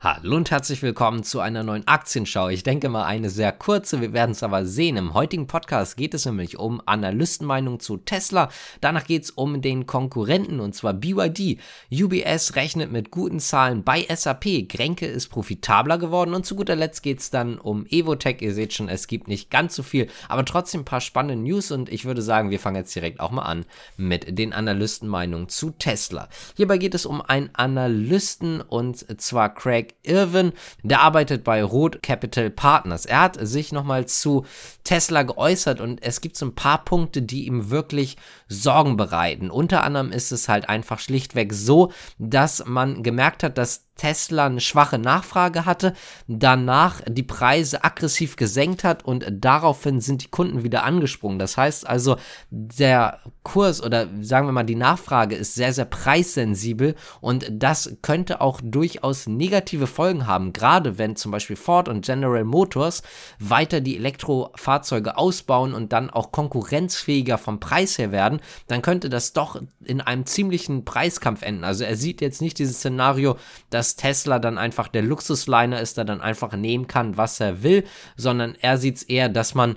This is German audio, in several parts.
Hallo und herzlich willkommen zu einer neuen Aktienschau. Ich denke mal eine sehr kurze, wir werden es aber sehen. Im heutigen Podcast geht es nämlich um Analystenmeinung zu Tesla. Danach geht es um den Konkurrenten und zwar BYD. UBS rechnet mit guten Zahlen bei SAP. Grenke ist profitabler geworden und zu guter Letzt geht es dann um Evotech. Ihr seht schon, es gibt nicht ganz so viel, aber trotzdem ein paar spannende News und ich würde sagen, wir fangen jetzt direkt auch mal an mit den Analystenmeinungen zu Tesla. Hierbei geht es um einen Analysten und zwar Craig Irwin, der arbeitet bei Roth Capital Partners. Er hat sich nochmal zu Tesla geäußert und es gibt so ein paar Punkte, die ihm wirklich Sorgen bereiten. Unter anderem ist es halt einfach schlichtweg so, dass man gemerkt hat, dass Tesla eine schwache Nachfrage hatte, danach die Preise aggressiv gesenkt hat und daraufhin sind die Kunden wieder angesprungen. Das heißt also, der Kurs oder sagen wir mal die Nachfrage ist sehr, sehr preissensibel und das könnte auch durchaus negative Folgen haben, gerade wenn zum Beispiel Ford und General Motors weiter die Elektrofahrzeuge ausbauen und dann auch konkurrenzfähiger vom Preis her werden, dann könnte das doch in einem ziemlichen Preiskampf enden. Also er sieht jetzt nicht dieses Szenario, dass Tesla dann einfach der Luxusliner ist, der dann einfach nehmen kann, was er will, sondern er sieht es eher, dass man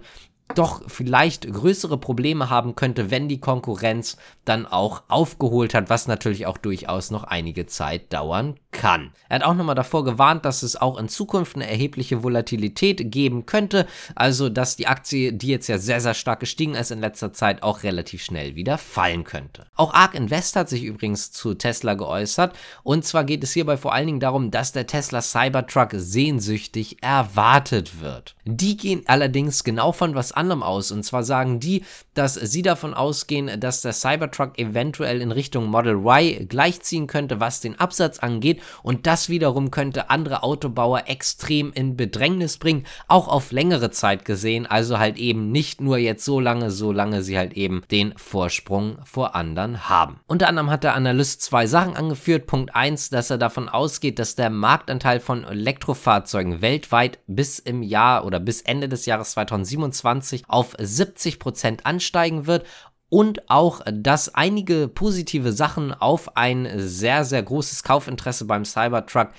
doch vielleicht größere Probleme haben könnte, wenn die Konkurrenz dann auch aufgeholt hat, was natürlich auch durchaus noch einige Zeit dauern kann. Er hat auch nochmal davor gewarnt, dass es auch in Zukunft eine erhebliche Volatilität geben könnte, also dass die Aktie, die jetzt ja sehr, sehr stark gestiegen ist in letzter Zeit, auch relativ schnell wieder fallen könnte. Auch ARK Invest hat sich übrigens zu Tesla geäußert und zwar geht es hierbei vor allen Dingen darum, dass der Tesla Cybertruck sehnsüchtig erwartet wird. Die gehen allerdings genau von was anderem aus. Und zwar sagen die, dass sie davon ausgehen, dass der Cybertruck eventuell in Richtung Model Y gleichziehen könnte, was den Absatz angeht. Und das wiederum könnte andere Autobauer extrem in Bedrängnis bringen, auch auf längere Zeit gesehen. Also halt eben nicht nur jetzt so lange, solange sie halt eben den Vorsprung vor anderen haben. Unter anderem hat der Analyst zwei Sachen angeführt. Punkt 1, dass er davon ausgeht, dass der Marktanteil von Elektrofahrzeugen weltweit bis im Jahr oder bis Ende des Jahres 2027 auf 70 Prozent ansteigen wird und auch, dass einige positive Sachen auf ein sehr, sehr großes Kaufinteresse beim Cybertruck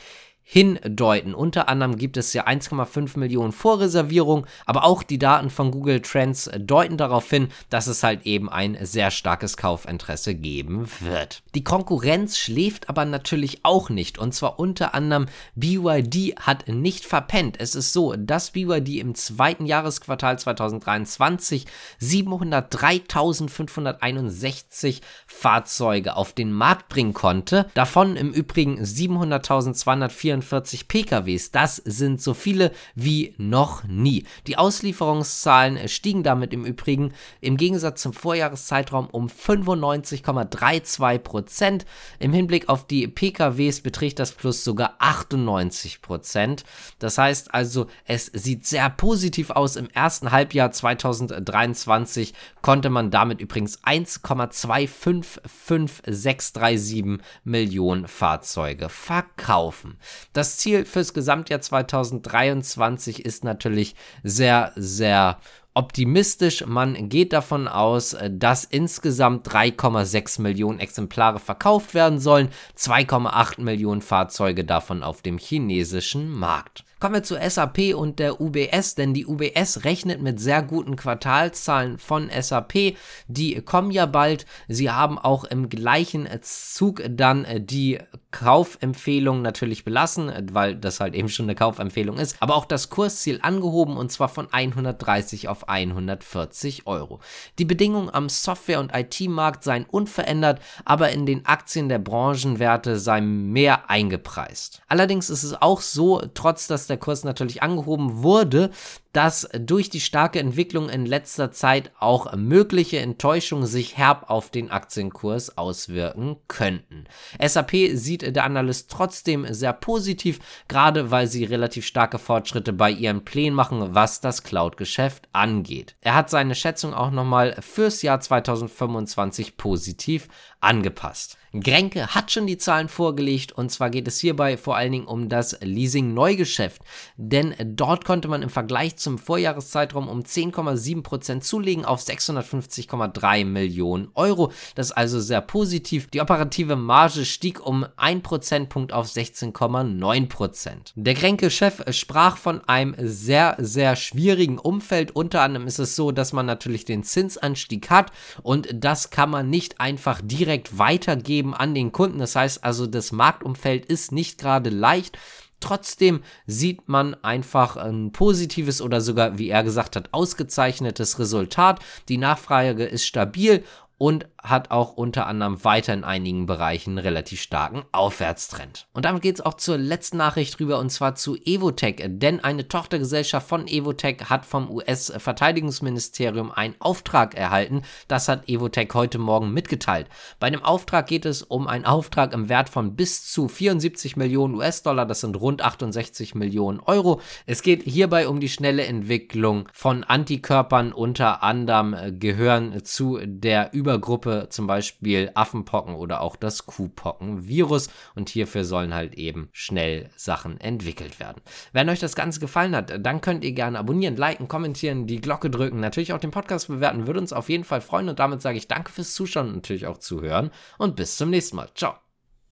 hindeuten. Unter anderem gibt es ja 1,5 Millionen Vorreservierungen, aber auch die Daten von Google Trends deuten darauf hin, dass es halt eben ein sehr starkes Kaufinteresse geben wird. Die Konkurrenz schläft aber natürlich auch nicht und zwar unter anderem BYD hat nicht verpennt. Es ist so, dass BYD im zweiten Jahresquartal 2023 703.561 Fahrzeuge auf den Markt bringen konnte, davon im Übrigen 700.204 44 PKWs. Das sind so viele wie noch nie. Die Auslieferungszahlen stiegen damit im Übrigen im Gegensatz zum Vorjahreszeitraum um 95,32 Prozent. Im Hinblick auf die PKWs beträgt das Plus sogar 98 Prozent. Das heißt also, es sieht sehr positiv aus. Im ersten Halbjahr 2023 konnte man damit übrigens 1,255637 Millionen Fahrzeuge verkaufen. Das Ziel fürs Gesamtjahr 2023 ist natürlich sehr, sehr optimistisch. Man geht davon aus, dass insgesamt 3,6 Millionen Exemplare verkauft werden sollen, 2,8 Millionen Fahrzeuge davon auf dem chinesischen Markt. Kommen wir zu SAP und der UBS, denn die UBS rechnet mit sehr guten Quartalszahlen von SAP. Die kommen ja bald. Sie haben auch im gleichen Zug dann die Kaufempfehlung natürlich belassen, weil das halt eben schon eine Kaufempfehlung ist, aber auch das Kursziel angehoben und zwar von 130 auf 140 Euro. Die Bedingungen am Software- und IT-Markt seien unverändert, aber in den Aktien der Branchenwerte sei mehr eingepreist. Allerdings ist es auch so, trotz dass der Kurs natürlich angehoben wurde, dass durch die starke Entwicklung in letzter Zeit auch mögliche Enttäuschungen sich herb auf den Aktienkurs auswirken könnten. SAP sieht der Analyst trotzdem sehr positiv, gerade weil sie relativ starke Fortschritte bei ihren Plänen machen, was das Cloud-Geschäft angeht. Er hat seine Schätzung auch nochmal fürs Jahr 2025 positiv angepasst. Grenke hat schon die Zahlen vorgelegt und zwar geht es hierbei vor allen Dingen um das Leasing-Neugeschäft, denn dort konnte man im Vergleich zum Vorjahreszeitraum um 10,7% zulegen auf 650,3 Millionen Euro. Das ist also sehr positiv. Die operative Marge stieg um 1 Prozentpunkt auf 16,9%. Der Grenke-Chef sprach von einem sehr, sehr schwierigen Umfeld. Unter anderem ist es so, dass man natürlich den Zinsanstieg hat und das kann man nicht einfach direkt weitergeben an den Kunden. Das heißt also, das Marktumfeld ist nicht gerade leicht. Trotzdem sieht man einfach ein positives oder sogar, wie er gesagt hat, ausgezeichnetes Resultat. Die Nachfrage ist stabil und hat auch unter anderem weiter in einigen Bereichen einen relativ starken Aufwärtstrend. Und damit geht es auch zur letzten Nachricht rüber und zwar zu Evotech, denn eine Tochtergesellschaft von Evotech hat vom US-Verteidigungsministerium einen Auftrag erhalten. Das hat Evotech heute Morgen mitgeteilt. Bei dem Auftrag geht es um einen Auftrag im Wert von bis zu 74 Millionen US-Dollar, das sind rund 68 Millionen Euro. Es geht hierbei um die schnelle Entwicklung von Antikörpern, unter anderem äh, gehören zu der Über Zum Beispiel Affenpocken oder auch das Kuhpockenvirus und hierfür sollen halt eben schnell Sachen entwickelt werden. Wenn euch das Ganze gefallen hat, dann könnt ihr gerne abonnieren, liken, kommentieren, die Glocke drücken, natürlich auch den Podcast bewerten, würde uns auf jeden Fall freuen und damit sage ich danke fürs Zuschauen und natürlich auch zuhören und bis zum nächsten Mal. Ciao.